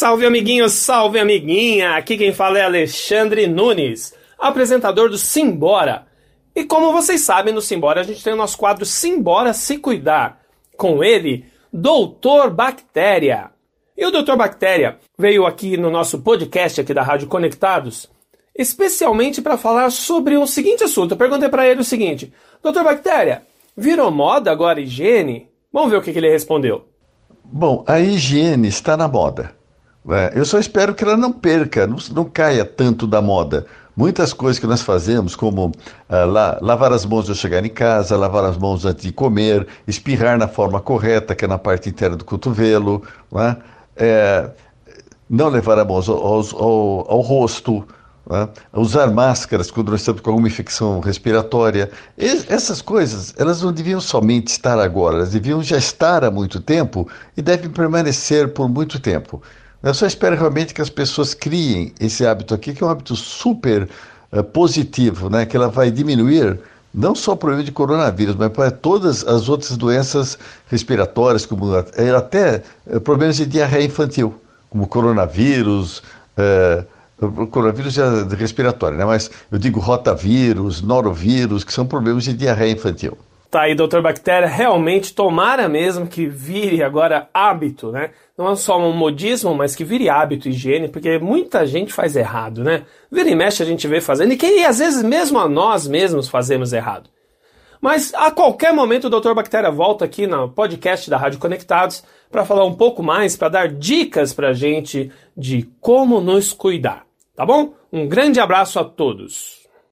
Salve amiguinho, salve amiguinha! Aqui quem fala é Alexandre Nunes, apresentador do Simbora. E como vocês sabem, no Simbora a gente tem o nosso quadro Simbora Se Cuidar. Com ele, Doutor Bactéria. E o Doutor Bactéria veio aqui no nosso podcast aqui da Rádio Conectados, especialmente para falar sobre o seguinte assunto. Eu perguntei para ele o seguinte: Doutor Bactéria, virou moda agora higiene? Vamos ver o que, que ele respondeu. Bom, a higiene está na moda. É, eu só espero que ela não perca, não, não caia tanto da moda. Muitas coisas que nós fazemos, como ah, la, lavar as mãos ao chegar em casa, lavar as mãos antes de comer, espirrar na forma correta, que é na parte interna do cotovelo, não, é? Não levar a mão ao, ao, ao rosto, é? usar máscaras quando nós estamos com alguma infecção respiratória. E, essas coisas, elas não deviam somente estar agora, elas deviam já estar há muito tempo e devem permanecer por muito tempo. Eu só espero realmente que as pessoas criem esse hábito aqui, que é um hábito super uh, positivo, né? que ela vai diminuir não só o problema de coronavírus, mas para todas as outras doenças respiratórias, como até uh, problemas de diarreia infantil, como coronavírus, uh, coronavírus é respiratório, né? mas eu digo rotavírus, norovírus, que são problemas de diarreia infantil. Tá aí, doutor Bactéria, realmente tomara mesmo que vire agora hábito, né? Não é só um modismo, mas que vire hábito higiene, porque muita gente faz errado, né? Vira e mexe a gente vê fazendo, e que às vezes mesmo a nós mesmos fazemos errado. Mas a qualquer momento o Dr. Bactéria volta aqui no podcast da Rádio Conectados para falar um pouco mais, para dar dicas para gente de como nos cuidar, tá bom? Um grande abraço a todos.